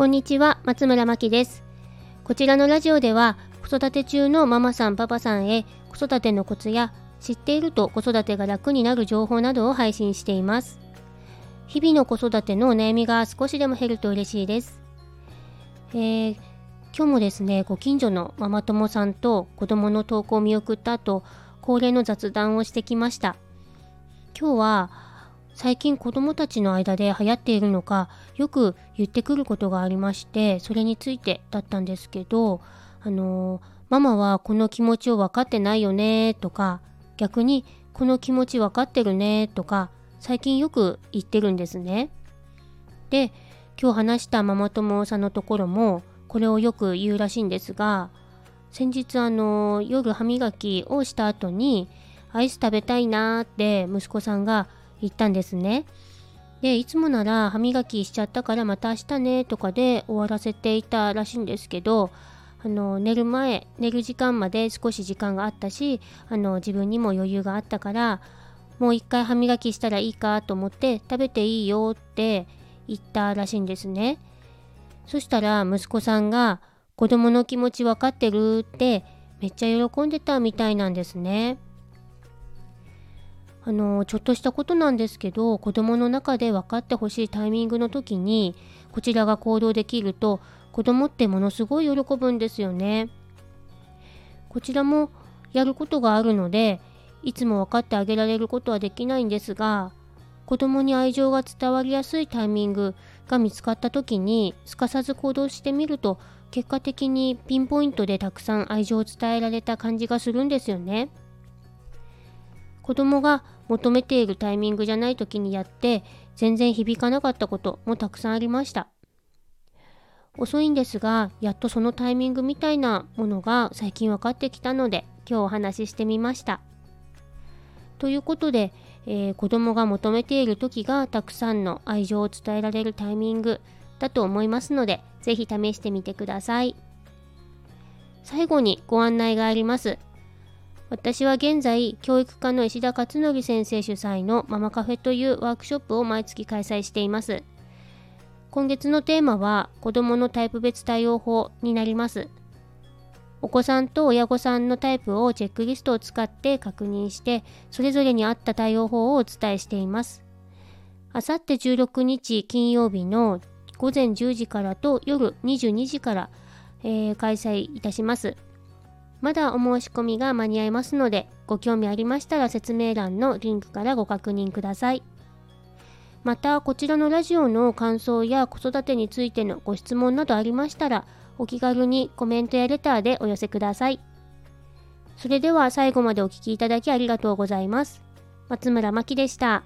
こんにちは、松村真希です。こちらのラジオでは、子育て中のママさん、パパさんへ子育てのコツや知っていると子育てが楽になる情報などを配信しています。日々の子育てのお悩みが少しでも減ると嬉しいです。えー、今日もですね、ご近所のママ友さんと子供の投稿を見送った後、恒例の雑談をしてきました。今日は最近子供たちの間で流行っているのかよく言ってくることがありましてそれについてだったんですけどあのママはこの気持ちを分かってないよねとか逆にこの気持ち分かってるねとか最近よく言ってるんですね。で今日話したママ友さんのところもこれをよく言うらしいんですが先日あの夜歯磨きをした後にアイス食べたいなーって息子さんが言ったんですね。で、いつもなら歯磨きしちゃったからまた明日ねとかで終わらせていたらしいんですけど、あの寝る前、寝る時間まで少し時間があったし、あの自分にも余裕があったから、もう一回歯磨きしたらいいかと思って食べていいよって言ったらしいんですね。そしたら息子さんが子供の気持ち分かってるってめっちゃ喜んでたみたいなんですね。あのちょっとしたことなんですけど子供の中で分かってほしいタイミングの時にこちらが行動できると子供ってものすごい喜ぶんですよね。こちらもやることがあるのでいつも分かってあげられることはできないんですが子供に愛情が伝わりやすいタイミングが見つかった時にすかさず行動してみると結果的にピンポイントでたくさん愛情を伝えられた感じがするんですよね。子供が求めているタイミングじゃない時にやって全然響かなかったこともたくさんありました。遅いんですが、やっとそのタイミングみたいなものが最近分かってきたので今日お話ししてみました。ということで、えー、子供が求めている時がたくさんの愛情を伝えられるタイミングだと思いますので、是非試してみてください。最後にご案内があります。私は現在、教育科の石田勝則先生主催のママカフェというワークショップを毎月開催しています。今月のテーマは子供のタイプ別対応法になります。お子さんと親御さんのタイプをチェックリストを使って確認して、それぞれに合った対応法をお伝えしています。あさって16日金曜日の午前10時からと夜22時から、えー、開催いたします。まだお申し込みが間に合いますので、ご興味ありましたら説明欄のリンクからご確認ください。また、こちらのラジオの感想や子育てについてのご質問などありましたら、お気軽にコメントやレターでお寄せください。それでは最後までお聴きいただきありがとうございます。松村真希でした。